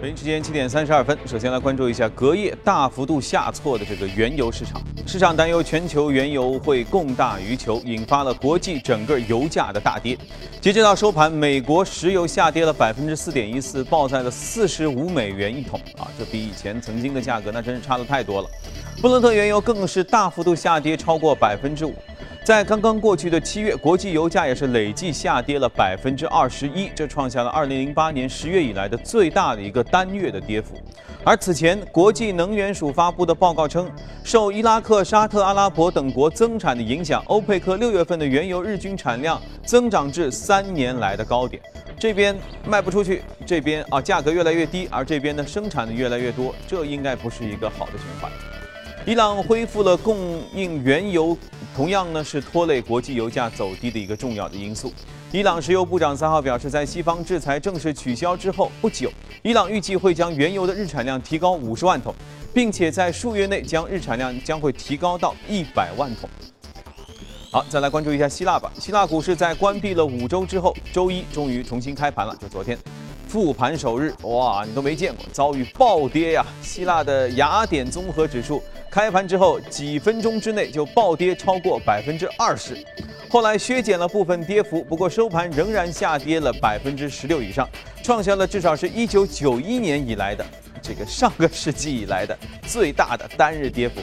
北京时间七点三十二分，首先来关注一下隔夜大幅度下挫的这个原油市场。市场担忧全球原油会供大于求，引发了国际整个油价的大跌。截止到收盘，美国石油下跌了百分之四点一四，报在了四十五美元一桶啊，这比以前曾经的价格那真是差的太多了。布伦特原油更是大幅度下跌超过百分之五。在刚刚过去的七月，国际油价也是累计下跌了百分之二十一，这创下了二零零八年十月以来的最大的一个单月的跌幅。而此前，国际能源署发布的报告称，受伊拉克、沙特阿拉伯等国增产的影响，欧佩克六月份的原油日均产量增长至三年来的高点。这边卖不出去，这边啊价格越来越低，而这边呢生产的越来越多，这应该不是一个好的循环。伊朗恢复了供应原油。同样呢，是拖累国际油价走低的一个重要的因素。伊朗石油部长三号表示，在西方制裁正式取消之后不久，伊朗预计会将原油的日产量提高五十万桶，并且在数月内将日产量将会提高到一百万桶。好，再来关注一下希腊吧。希腊股市在关闭了五周之后，周一终于重新开盘了，就昨天。复盘首日，哇，你都没见过，遭遇暴跌呀！希腊的雅典综合指数开盘之后几分钟之内就暴跌超过百分之二十，后来削减了部分跌幅，不过收盘仍然下跌了百分之十六以上，创下了至少是一九九一年以来的这个上个世纪以来的最大的单日跌幅。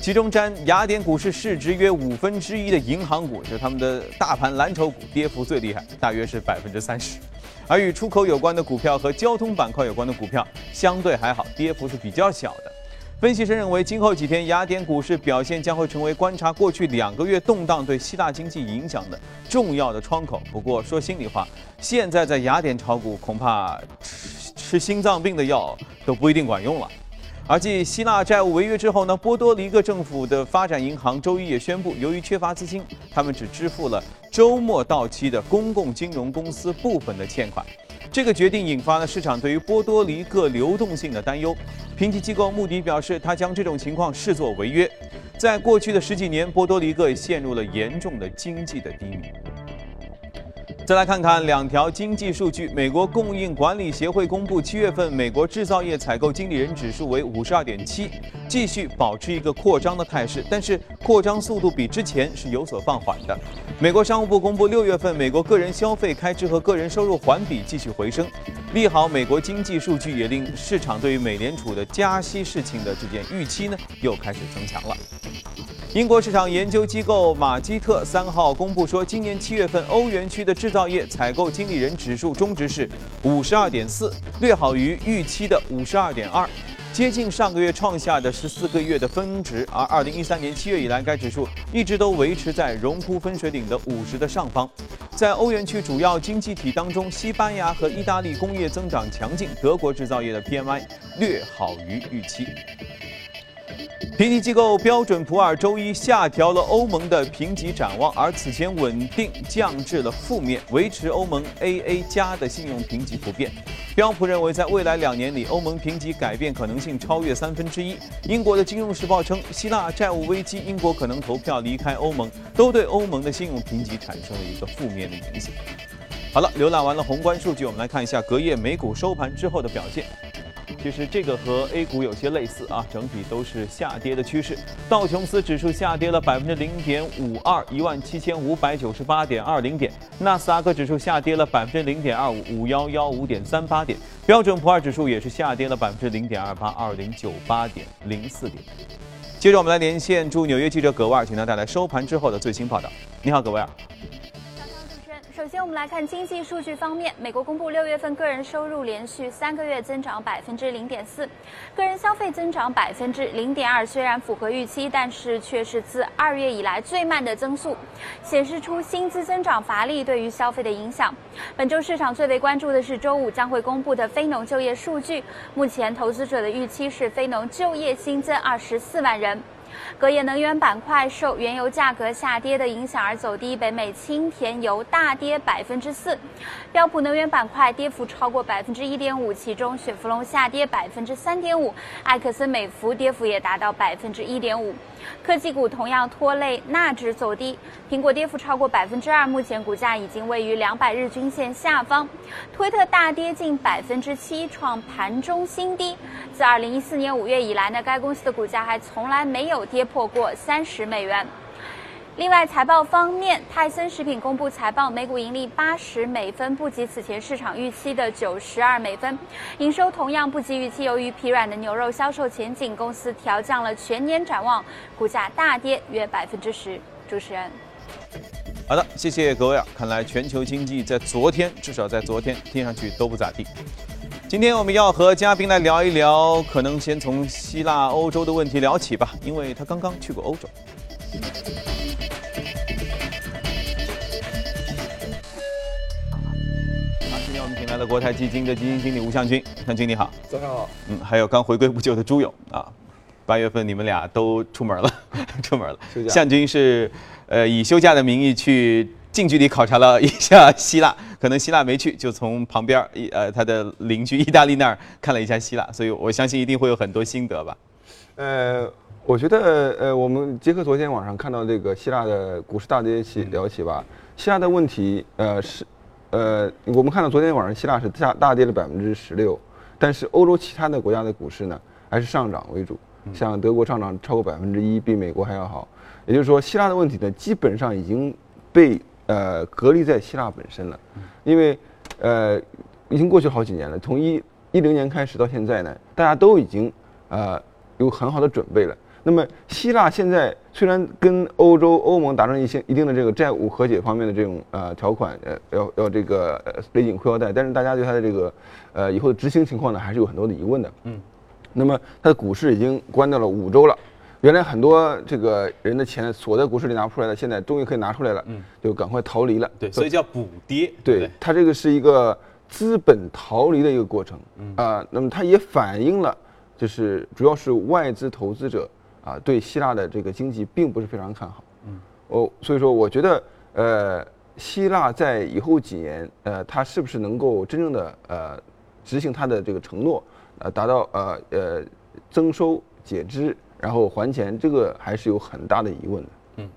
其中占雅典股市市值约五分之一的银行股，就是他们的大盘蓝筹股，跌幅最厉害，大约是百分之三十。而与出口有关的股票和交通板块有关的股票相对还好，跌幅是比较小的。分析师认为，今后几天雅典股市表现将会成为观察过去两个月动荡对希腊经济影响的重要的窗口。不过说心里话，现在在雅典炒股，恐怕吃吃心脏病的药都不一定管用了。而继希腊债务违约之后呢，波多黎各政府的发展银行周一也宣布，由于缺乏资金，他们只支付了周末到期的公共金融公司部分的欠款。这个决定引发了市场对于波多黎各流动性的担忧。评级机构穆迪表示，他将这种情况视作违约。在过去的十几年，波多黎各陷入了严重的经济的低迷。再来看看两条经济数据。美国供应管理协会公布，七月份美国制造业采购经理人指数为五十二点七，继续保持一个扩张的态势，但是扩张速度比之前是有所放缓的。美国商务部公布，六月份美国个人消费开支和个人收入环比继续回升，利好美国经济数据，也令市场对于美联储的加息事情的这件预期呢又开始增强了。英国市场研究机构马基特三号公布说，今年七月份欧元区的制造业采购经理人指数中值是五十二点四，略好于预期的五十二点二，接近上个月创下的十四个月的峰值。而二零一三年七月以来，该指数一直都维持在荣枯分水岭的五十的上方。在欧元区主要经济体当中，西班牙和意大利工业增长强劲，德国制造业的 PMI 略好于预期。评级机构标准普尔周一下调了欧盟的评级展望，而此前稳定降至了负面，维持欧盟 AA 加的信用评级不变。标普认为，在未来两年里，欧盟评级改变可能性超越三分之一。英国的《金融时报》称，希腊债务危机，英国可能投票离开欧盟，都对欧盟的信用评级产生了一个负面的影响。好了，浏览完了宏观数据，我们来看一下隔夜美股收盘之后的表现。其实这个和 A 股有些类似啊，整体都是下跌的趋势。道琼斯指数下跌了百分之零点五二，一万七千五百九十八点二零点；纳斯达克指数下跌了百分之零点二五，五幺幺五点三八点；标准普尔指数也是下跌了百分之零点二八，二零九八点零四点。接着我们来连线驻纽约记者葛维尔，请他带来收盘之后的最新报道。你好，葛维尔。首先，我们来看经济数据方面。美国公布六月份个人收入连续三个月增长百分之零点四，个人消费增长百分之零点二。虽然符合预期，但是却是自二月以来最慢的增速，显示出薪资增长乏力对于消费的影响。本周市场最为关注的是周五将会公布的非农就业数据。目前投资者的预期是非农就业新增二十四万人。隔夜能源板块受原油价格下跌的影响而走低，北美轻田油大跌百分之四，标普能源板块跌幅超过百分之一点五，其中雪佛龙下跌百分之三点五，埃克森美孚跌幅也达到百分之一点五。科技股同样拖累纳指走低，苹果跌幅超过百分之二，目前股价已经位于两百日均线下方。推特大跌近百分之七，创盘中新低。自二零一四年五月以来呢，该公司的股价还从来没有跌破过三十美元。另外，财报方面，泰森食品公布财报，每股盈利八十美分，不及此前市场预期的九十二美分，营收同样不及预期。由于疲软的牛肉销售前景，公司调降了全年展望，股价大跌约百分之十。主持人，好的，谢谢各位啊。看来全球经济在昨天，至少在昨天听上去都不咋地。今天我们要和嘉宾来聊一聊，可能先从希腊、欧洲的问题聊起吧，因为他刚刚去过欧洲。好，今天我们请来了国泰基金的基金经理吴向军，向军你好。早上好。嗯，还有刚回归不久的朱勇啊，八月份你们俩都出门了，出门了。向军是呃以休假的名义去近距离考察了一下希腊，可能希腊没去，就从旁边儿一呃他的邻居意大利那儿看了一下希腊，所以我相信一定会有很多心得吧。呃，我觉得呃，我们结合昨天晚上看到这个希腊的股市大跌起聊起吧，希腊的问题呃是呃，我们看到昨天晚上希腊是大大跌了百分之十六，但是欧洲其他的国家的股市呢还是上涨为主，像德国上涨超过百分之一，比美国还要好。也就是说，希腊的问题呢基本上已经被呃隔离在希腊本身了，因为呃已经过去好几年了，从一一零年开始到现在呢，大家都已经呃有很好的准备了。那么希腊现在虽然跟欧洲欧盟达成一些一定的这个债务和解方面的这种呃条款，呃要要这个呃勒紧裤腰带，但是大家对它的这个呃以后的执行情况呢，还是有很多的疑问的。嗯，那么它的股市已经关掉了五周了。原来很多这个人的钱锁在股市里拿不出来了，现在终于可以拿出来了，嗯，就赶快逃离了。对，所以叫补跌。对对，它这个是一个资本逃离的一个过程。嗯啊，那么它也反映了，就是主要是外资投资者啊对希腊的这个经济并不是非常看好。嗯，哦，所以说我觉得呃，希腊在以后几年呃，它是不是能够真正的呃执行它的这个承诺，呃，达到呃呃增收减支。然后还钱，这个还是有很大的疑问的。嗯，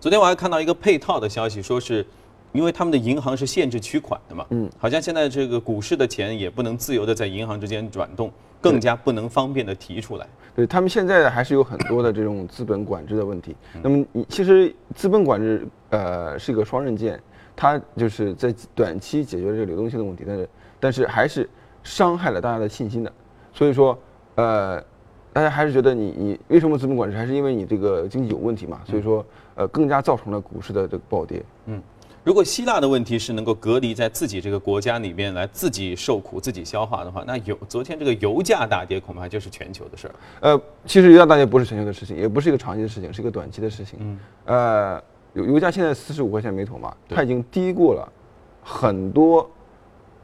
昨天我还看到一个配套的消息，说是因为他们的银行是限制取款的嘛，嗯，好像现在这个股市的钱也不能自由的在银行之间转动，更加不能方便的提出来。对他们现在还是有很多的这种资本管制的问题。那么你其实资本管制呃是一个双刃剑，它就是在短期解决这个流动性的问题，但是但是还是伤害了大家的信心的。所以说呃。大家还是觉得你你为什么资本管制？还是因为你这个经济有问题嘛？所以说，呃，更加造成了股市的这个暴跌。嗯，如果希腊的问题是能够隔离在自己这个国家里面来自己受苦、自己消化的话，那油昨天这个油价大跌恐怕就是全球的事儿。呃，其实油价大跌不是全球的事情，也不是一个长期的事情，是一个短期的事情。嗯。呃，油油价现在四十五块钱每桶嘛，它已经低过了很多。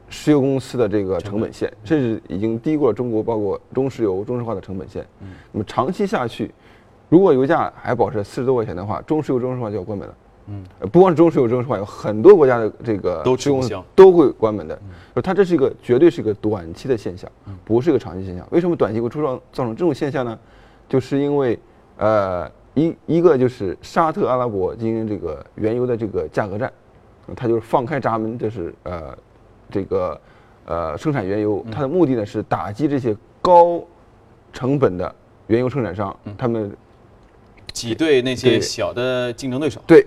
石油公司的这个成本线，甚至已经低过了中国，包括中石油、中石化的成本线。嗯，那么长期下去，如果油价还保持四十多块钱的话，中石油、中石化就要关门了。嗯，不光是中石油、中石化，有很多国家的这个石油公司都会关门的。就它这是一个绝对是一个短期的现象，不是一个长期现象。为什么短期会出造造成这种现象呢？就是因为呃一一个就是沙特阿拉伯进行这个原油的这个价格战，它就是放开闸门，这是呃。这个呃生产原油，它的目的呢是打击这些高成本的原油生产商，他们挤兑那些小的竞争对手。对，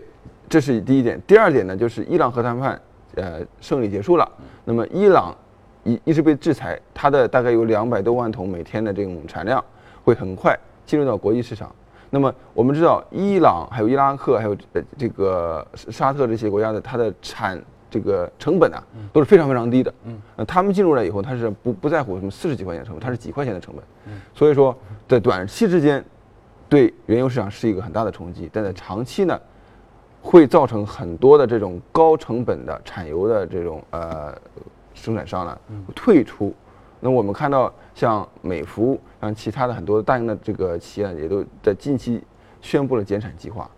这是第一点。第二点呢，就是伊朗核谈判呃胜利结束了，那么伊朗一一直被制裁，它的大概有两百多万桶每天的这种产量会很快进入到国际市场。那么我们知道，伊朗还有伊拉克还有呃这个沙特这些国家的它的产。这个成本啊，都是非常非常低的。嗯，呃，他们进入来以后，他是不不在乎什么四十几块钱成本，他是几块钱的成本。嗯，所以说在短期之间，对原油市场是一个很大的冲击，但在长期呢，会造成很多的这种高成本的产油的这种呃生产商呢退出。那我们看到像美孚，像其他的很多大型的这个企业也都在近期宣布了减产计划。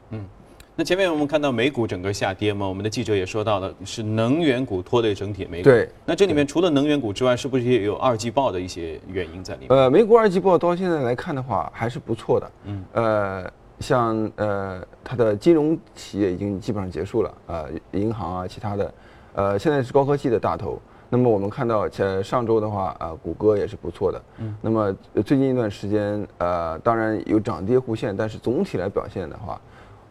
那前面我们看到美股整个下跌嘛，我们的记者也说到了，是能源股拖累整体美股。对。那这里面除了能源股之外，是不是也有二季报的一些原因在里面？呃，美股二季报到现在来看的话，还是不错的。嗯。呃，像呃，它的金融企业已经基本上结束了，呃，银行啊，其他的，呃，现在是高科技的大头。那么我们看到，呃上周的话，呃，谷歌也是不错的。嗯。那么最近一段时间，呃，当然有涨跌互现，但是总体来表现的话。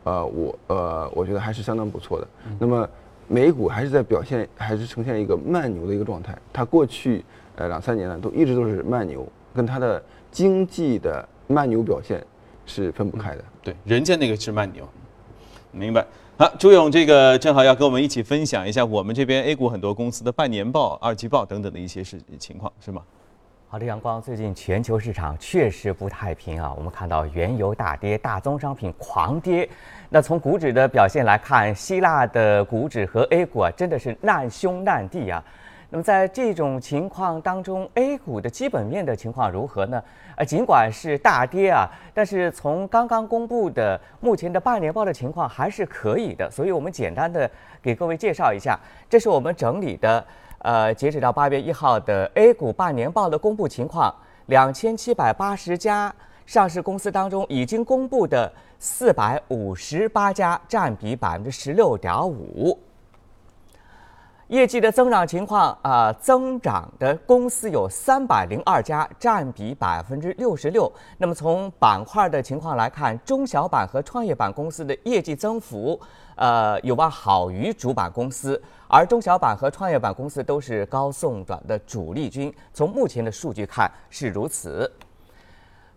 呃，我呃，我觉得还是相当不错的。那么，美股还是在表现，还是呈现一个慢牛的一个状态。它过去呃两三年呢，都一直都是慢牛，跟它的经济的慢牛表现是分不开的。对，人家那个是慢牛，明白。好，朱勇，这个正好要跟我们一起分享一下我们这边 A 股很多公司的半年报、二季报等等的一些事情况，是吗？好的，阳光，最近全球市场确实不太平啊。我们看到原油大跌，大宗商品狂跌。那从股指的表现来看，希腊的股指和 A 股啊，真的是难兄难弟啊。那么在这种情况当中，A 股的基本面的情况如何呢？呃，尽管是大跌啊，但是从刚刚公布的目前的半年报的情况还是可以的。所以我们简单的给各位介绍一下，这是我们整理的。呃，截止到八月一号的 A 股半年报的公布情况，两千七百八十家上市公司当中，已经公布的四百五十八家，占比百分之十六点五。业绩的增长情况啊，增长的公司有三百零二家，占比百分之六十六。那么从板块的情况来看，中小板和创业板公司的业绩增幅，呃，有望好于主板公司。而中小板和创业板公司都是高送转的主力军，从目前的数据看是如此。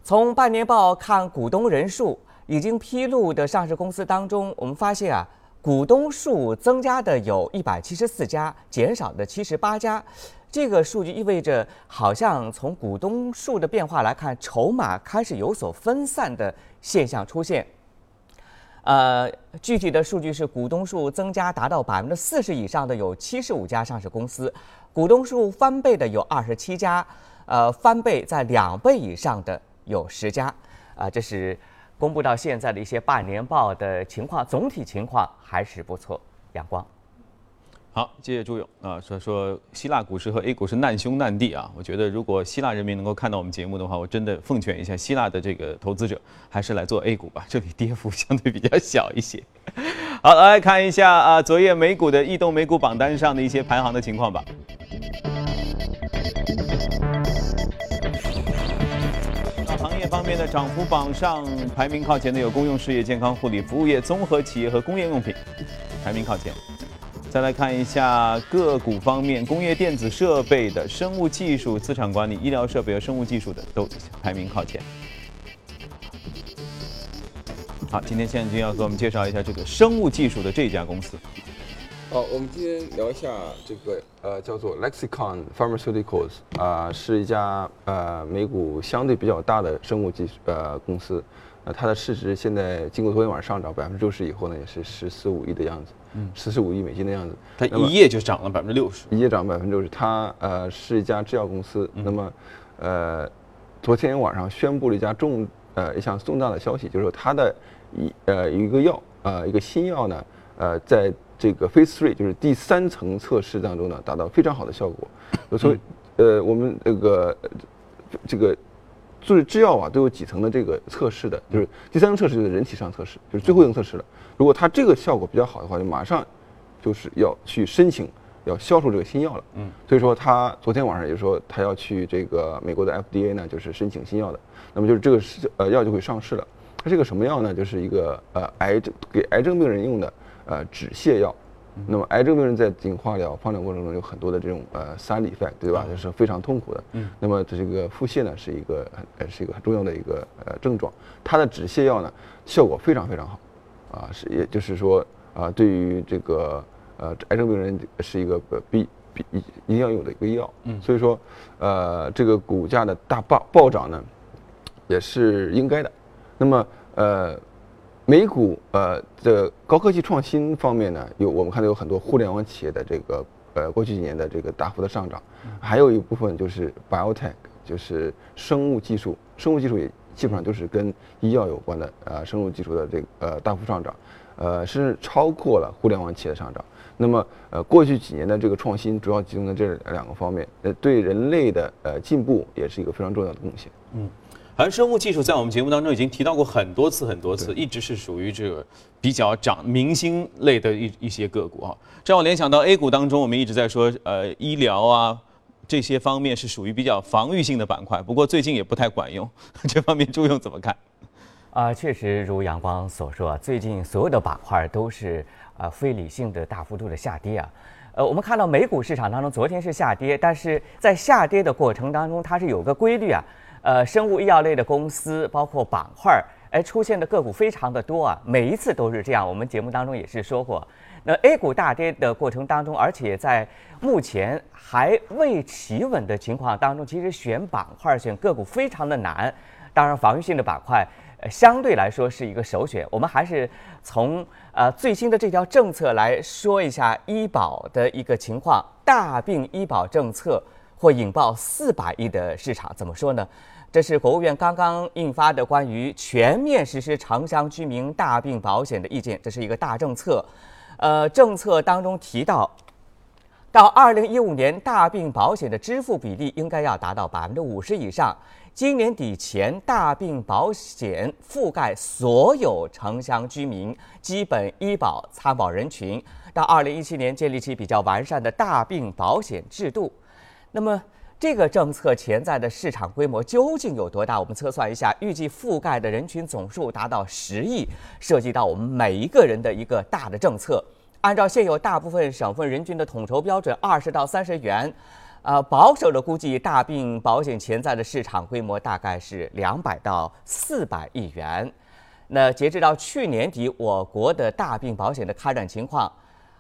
从半年报看股东人数，已经披露的上市公司当中，我们发现啊，股东数增加的有一百七十四家，减少的七十八家。这个数据意味着，好像从股东数的变化来看，筹码开始有所分散的现象出现。呃，具体的数据是股东数增加达到百分之四十以上的有七十五家上市公司，股东数翻倍的有二十七家，呃，翻倍在两倍以上的有十家，啊，这是公布到现在的一些半年报的情况，总体情况还是不错，阳光。好，谢谢朱勇啊，说说希腊股市和 A 股是难兄难弟啊。我觉得如果希腊人民能够看到我们节目的话，我真的奉劝一下希腊的这个投资者，还是来做 A 股吧，这里跌幅相对比较小一些。好，来看一下啊，昨夜美股的异动美股榜单上的一些排行的情况吧。行业方面的涨幅榜上排名靠前的有公用事业、健康护理、服务业、综合企业和工业用品，排名靠前。再来看一下个股方面，工业电子设备的、生物技术、资产管理、医疗设备和生物技术的都排名靠前。好，今天现在就要给我们介绍一下这个生物技术的这家公司。好，我们今天聊一下这个呃，叫做 Lexicon Pharmaceuticals 啊，是一家呃美股相对比较大的生物技术呃公司。呃，它的市值现在经过昨天晚上上涨百分之六十以后呢，也是十四五亿的样子。四十五亿美金的样子，它一夜就涨了百分之六十，一夜涨百分之六十。它呃是一家制药公司，那么呃昨天晚上宣布了一家重呃一项重大的消息，就是说它的一呃一个药呃一个新药呢呃在这个 Phase Three 就是第三层测试当中呢达到非常好的效果。所以呃我们这个这个做制药啊都有几层的这个测试的，就是第三层测试就是人体上测试，就是最后一层测试了。如果它这个效果比较好的话，就马上就是要去申请要销售这个新药了。嗯，所以说他昨天晚上也说他要去这个美国的 FDA 呢，就是申请新药的。那么就是这个是呃药就会上市了。它是个什么药呢？就是一个呃癌症给癌症病人用的呃止泻药。那么癌症病人在进行化疗、放疗过程中有很多的这种呃 side effect，对吧？就是非常痛苦的。嗯。那么这个腹泻呢是一个呃是一个很重要的一个呃症状。它的止泻药呢效果非常非常好。啊，是，也就是说，啊，对于这个呃癌症病人是一个必必一一定要有的一个药，嗯，所以说，呃，这个股价的大暴暴涨呢，也是应该的。那么，呃，美股呃的高科技创新方面呢，有我们看到有很多互联网企业的这个呃过去几年的这个大幅的上涨，还有一部分就是 biotech，就是生物技术，生物技术也基本上都是跟医药有关的，呃，生物技术的这个呃大幅上涨，呃，甚至超过了互联网企业的上涨。那么，呃，过去几年的这个创新主要集中在这两个方面，呃，对人类的呃进步也是一个非常重要的贡献。嗯，好像生物技术在我们节目当中已经提到过很多次很多次，一直是属于这个比较涨明星类的一一些个股啊。这让我联想到 A 股当中，我们一直在说，呃，医疗啊这些方面是属于比较防御性的板块，不过最近也不太管用。这方面朱勇怎么看？啊，确实如阳光所说，最近所有的板块都是。啊，非理性的大幅度的下跌啊，呃，我们看到美股市场当中，昨天是下跌，但是在下跌的过程当中，它是有个规律啊，呃，生物医药类的公司，包括板块，哎，出现的个股非常的多啊，每一次都是这样。我们节目当中也是说过，那 A 股大跌的过程当中，而且在目前还未企稳的情况当中，其实选板块、选个股非常的难。当然，防御性的板块。呃，相对来说是一个首选。我们还是从呃最新的这条政策来说一下医保的一个情况。大病医保政策会引爆四百亿的市场，怎么说呢？这是国务院刚刚印发的关于全面实施城乡居民大病保险的意见，这是一个大政策。呃，政策当中提到，到二零一五年，大病保险的支付比例应该要达到百分之五十以上。今年底前，大病保险覆盖所有城乡居民基本医保参保人群。到二零一七年，建立起比较完善的大病保险制度。那么，这个政策潜在的市场规模究竟有多大？我们测算一下，预计覆盖的人群总数达到十亿，涉及到我们每一个人的一个大的政策。按照现有大部分省份人均的统筹标准，二十到三十元。呃，保守的估计，大病保险潜在的市场规模大概是两百到四百亿元。那截止到去年底，我国的大病保险的开展情况，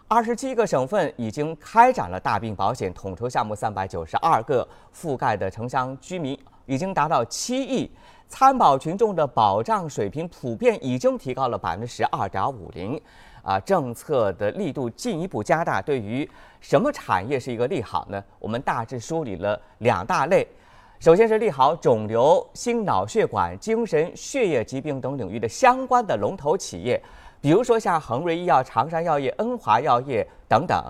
二十七个省份已经开展了大病保险统筹项目三百九十二个，覆盖的城乡居民已经达到七亿，参保群众的保障水平普遍已经提高了百分之十二点五零。啊，政策的力度进一步加大，对于什么产业是一个利好呢？我们大致梳理了两大类，首先是利好肿瘤、心脑血管、精神血液疾病等领域的相关的龙头企业，比如说像恒瑞医药、长山药业、恩华药业等等。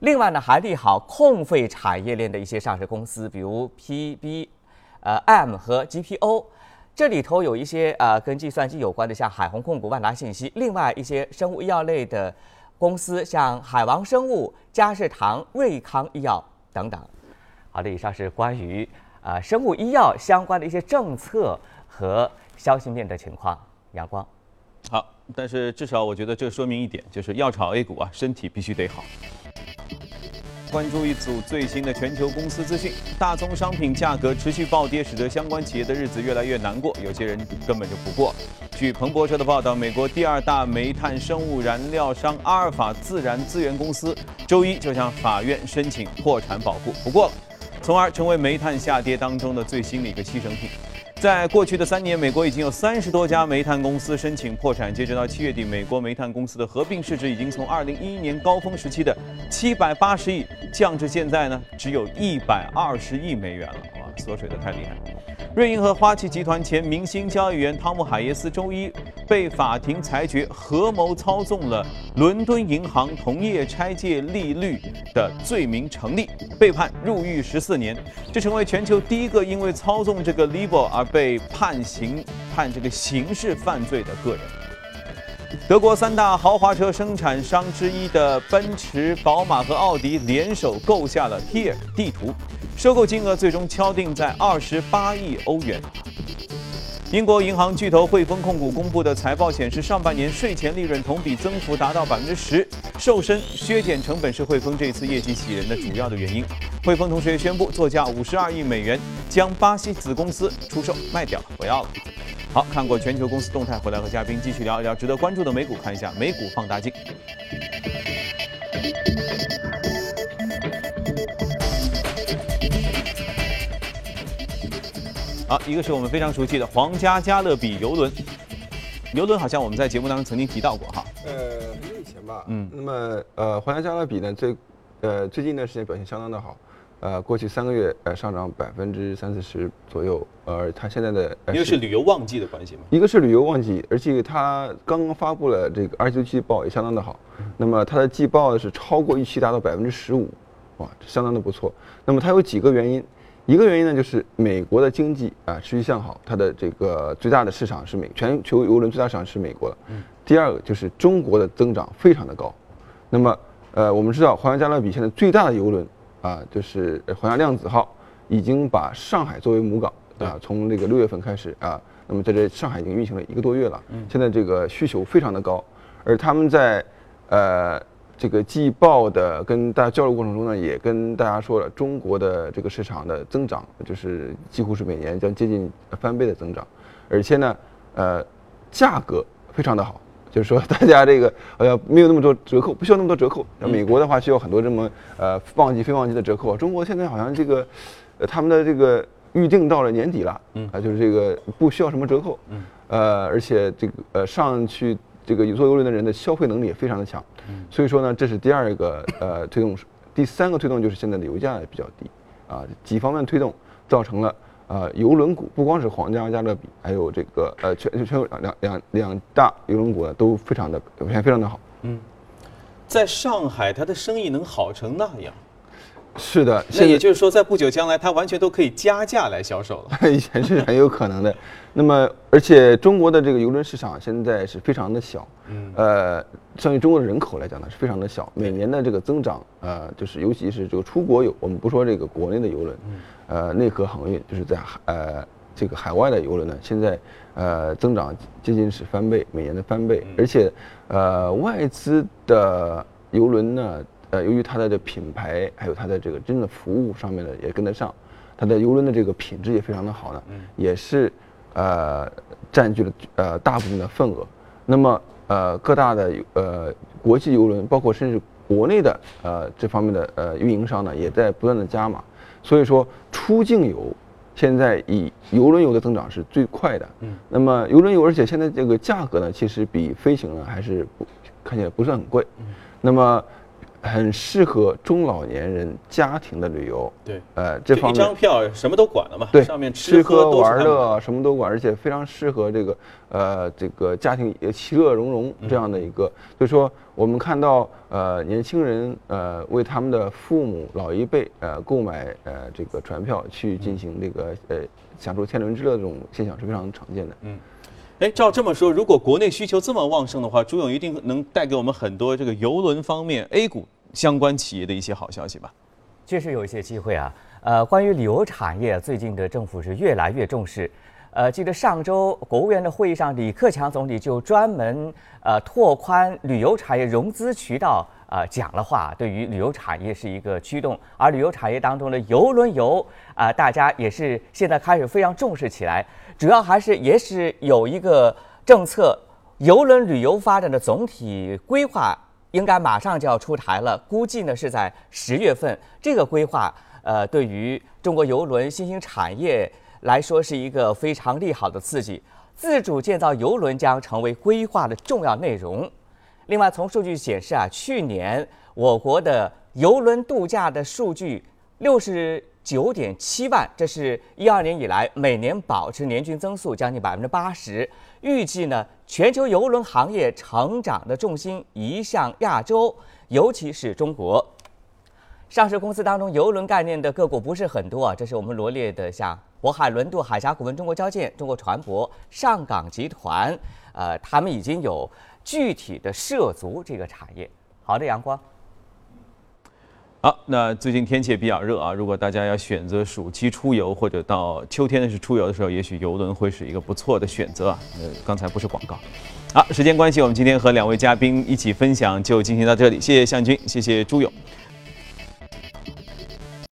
另外呢，还利好控费产业链的一些上市公司，比如 PB，呃，M 和 GPO。这里头有一些呃跟计算机有关的，像海虹控股、万达信息；另外一些生物医药类的公司，像海王生物、嘉士堂、瑞康医药等等。好的，以上是关于呃生物医药相关的一些政策和消息面的情况。阳光，好，但是至少我觉得这说明一点，就是要炒 A 股啊，身体必须得好。关注一组最新的全球公司资讯，大宗商品价格持续暴跌，使得相关企业的日子越来越难过，有些人根本就不过。据彭博社的报道，美国第二大煤炭生物燃料商阿尔法自然资源公司周一就向法院申请破产保护，不过了，从而成为煤炭下跌当中的最新的一个牺牲品。在过去的三年，美国已经有三十多家煤炭公司申请破产。截止到七月底，美国煤炭公司的合并市值已经从二零一一年高峰时期的七百八十亿降至现在呢，只有一百二十亿美元了。哇，缩水的太厉害！瑞银和花旗集团前明星交易员汤姆·海耶斯周一被法庭裁决合谋操纵了伦敦银行同业拆借利率的罪名成立，被判入狱十四年。这成为全球第一个因为操纵这个 LIBOR 而被判刑、判这个刑事犯罪的个人。德国三大豪华车生产商之一的奔驰、宝马和奥迪联手构下了 Here 地图。收购金额最终敲定在二十八亿欧元。英国银行巨头汇丰控股公布的财报显示，上半年税前利润同比增幅达到百分之十，瘦身削减成本是汇丰这次业绩喜人的主要的原因。汇丰同时也宣布，作价五十二亿美元将巴西子公司出售卖掉，不要了。好看过全球公司动态，回来和嘉宾继续聊一聊值得关注的美股，看一下美股放大镜。好，一个是我们非常熟悉的皇家加勒比游轮，游轮好像我们在节目当中曾经提到过哈。呃，很久以前吧。嗯。那么呃，皇家加勒比呢，最呃最近一段时间表现相当的好。呃，过去三个月呃上涨百分之三四十左右，而它现在的呃因为是旅游旺季的关系嘛。一个是旅游旺季，而且它刚刚发布了这个二季度季报也相当的好，那么它的季报是超过预期达到百分之十五，哇，相当的不错。那么它有几个原因，一个原因呢就是美国的经济啊持续向好，它的这个最大的市场是美全球邮轮最大市场是美国的。第二个就是中国的增长非常的高，那么呃我们知道皇家加勒比现在最大的邮轮啊就是呃皇家量子号，已经把上海作为母港啊，从这个六月份开始啊，那么在这上海已经运行了一个多月了，现在这个需求非常的高，而他们在呃这个季报的跟大家交流过程中呢，也跟大家说了，中国的这个市场的增长就是几乎是每年将接近翻倍的增长，而且呢，呃，价格非常的好，就是说大家这个呃没有那么多折扣，不需要那么多折扣。像美国的话需要很多这么呃旺季非旺季的折扣，中国现在好像这个呃他们的这个预定到了年底了，嗯啊就是这个不需要什么折扣，嗯呃而且这个呃上去这个坐游轮的人的消费能力也非常的强，所以说呢这是第二个呃推动，第三个推动就是现在的油价比较低，啊几方面推动造成了。呃，邮轮股不光是皇家加勒比，还有这个呃全全球两两两大邮轮股呢，都非常的表现非常的好。嗯在上海，它的生意能好成那样，是的，那也就是说，在不久将来，它完全都可以加价来销售了。以前是很有可能的。那么，而且中国的这个邮轮市场现在是非常的小，嗯，呃，相对中国的人口来讲呢是非常的小，每年的这个增长，呃，就是尤其是这个出国游，我们不说这个国内的邮轮，呃，内河航运就是在海呃这个海外的邮轮呢，现在呃增长接近是翻倍，每年的翻倍，而且呃外资的邮轮呢，呃，由于它的这品牌还有它的这个真正的服务上面呢也跟得上，它的游轮的这个品质也非常的好呢，也是呃占据了呃大部分的份额。那么呃各大的呃国际游轮，包括甚至国内的呃这方面的呃运营商呢，也在不断的加码。所以说出境游现在以游轮游的增长是最快的。嗯，那么游轮游，而且现在这个价格呢，其实比飞行呢还是不看起来不是很贵。那么很适合中老年人家庭的旅游。对，呃，这方面张票什么都管了嘛，对，上面吃喝玩乐什么都管，而且非常适合这个呃这个家庭也其乐融融这样的一个。所以说，我们看到呃年轻人呃为他们的父母老一辈呃购买呃这个船票去进行这个呃享受天伦之乐这种现象是非常常见的。哎，照这么说，如果国内需求这么旺盛的话，朱勇一定能带给我们很多这个游轮方面 A 股相关企业的一些好消息吧？确实有一些机会啊。呃，关于旅游产业，最近的政府是越来越重视。呃，记得上周国务院的会议上，李克强总理就专门呃拓宽旅游产业融资渠道呃讲了话，对于旅游产业是一个驱动。而旅游产业当中的邮轮游啊、大家也是现在开始非常重视起来。主要还是也是有一个政策，邮轮旅游发展的总体规划应该马上就要出台了，估计呢是在十月份。这个规划，呃，对于中国邮轮新兴产业来说是一个非常利好的刺激。自主建造邮轮将成为规划的重要内容。另外，从数据显示啊，去年我国的邮轮度假的数据六十九点七万，这是一二年以来每年保持年均增速将近百分之八十。预计呢，全球邮轮行业成长的重心移向亚洲，尤其是中国。上市公司当中，邮轮概念的个股不是很多啊，这是我们罗列的，像渤海轮渡、海峡股份、中国交建、中国船舶、上港集团，呃，他们已经有具体的涉足这个产业。好的，阳光。好，那最近天气也比较热啊，如果大家要选择暑期出游或者到秋天的是出游的时候，也许游轮会是一个不错的选择啊。呃，刚才不是广告。好，时间关系，我们今天和两位嘉宾一起分享就进行到这里，谢谢向军，谢谢朱勇。